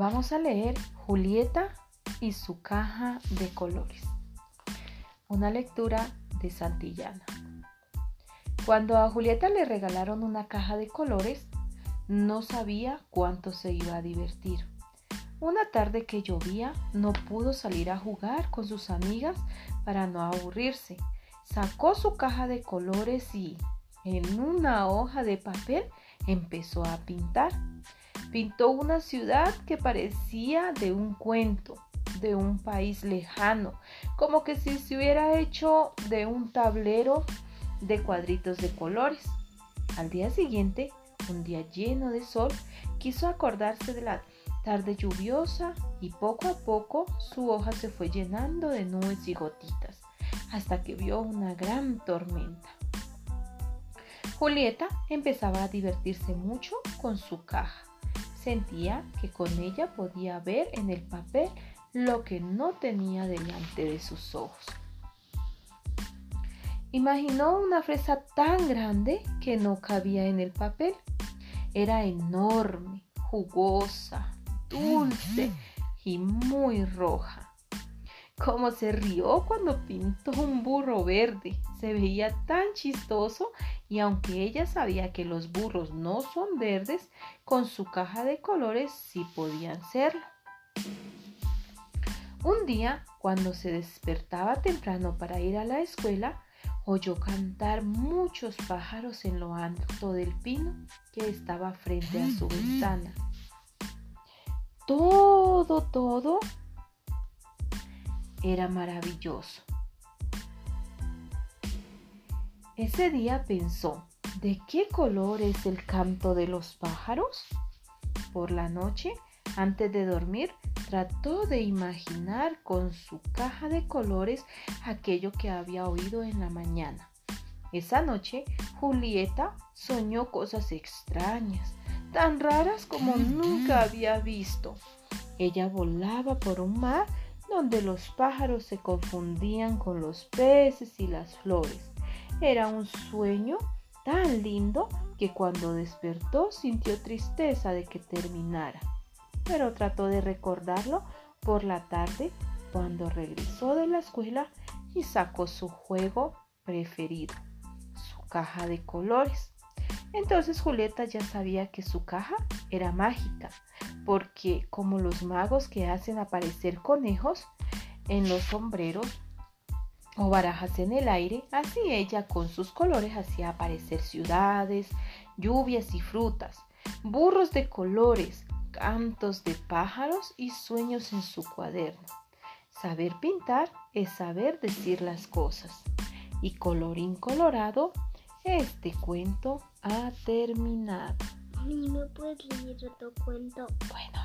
Vamos a leer Julieta y su caja de colores. Una lectura de Santillana. Cuando a Julieta le regalaron una caja de colores, no sabía cuánto se iba a divertir. Una tarde que llovía, no pudo salir a jugar con sus amigas para no aburrirse. Sacó su caja de colores y, en una hoja de papel, empezó a pintar. Pintó una ciudad que parecía de un cuento, de un país lejano, como que si se hubiera hecho de un tablero de cuadritos de colores. Al día siguiente, un día lleno de sol, quiso acordarse de la tarde lluviosa y poco a poco su hoja se fue llenando de nubes y gotitas, hasta que vio una gran tormenta. Julieta empezaba a divertirse mucho con su caja. Sentía que con ella podía ver en el papel lo que no tenía delante de sus ojos. Imaginó una fresa tan grande que no cabía en el papel. Era enorme, jugosa, dulce y muy roja. Cómo se rió cuando pintó un burro verde. Se veía tan chistoso y aunque ella sabía que los burros no son verdes, con su caja de colores sí podían serlo. Un día, cuando se despertaba temprano para ir a la escuela, oyó cantar muchos pájaros en lo alto del pino que estaba frente a su ventana. Todo, todo era maravilloso. Ese día pensó, ¿de qué color es el canto de los pájaros? Por la noche, antes de dormir, trató de imaginar con su caja de colores aquello que había oído en la mañana. Esa noche, Julieta soñó cosas extrañas, tan raras como nunca había visto. Ella volaba por un mar donde los pájaros se confundían con los peces y las flores. Era un sueño tan lindo que cuando despertó sintió tristeza de que terminara, pero trató de recordarlo por la tarde cuando regresó de la escuela y sacó su juego preferido, su caja de colores. Entonces Julieta ya sabía que su caja era mágica, porque como los magos que hacen aparecer conejos en los sombreros o barajas en el aire, así ella con sus colores hacía aparecer ciudades, lluvias y frutas, burros de colores, cantos de pájaros y sueños en su cuaderno. Saber pintar es saber decir las cosas. Y colorín colorado, este cuento ha terminado. ¿Y me puedes leer otro cuento? Bueno.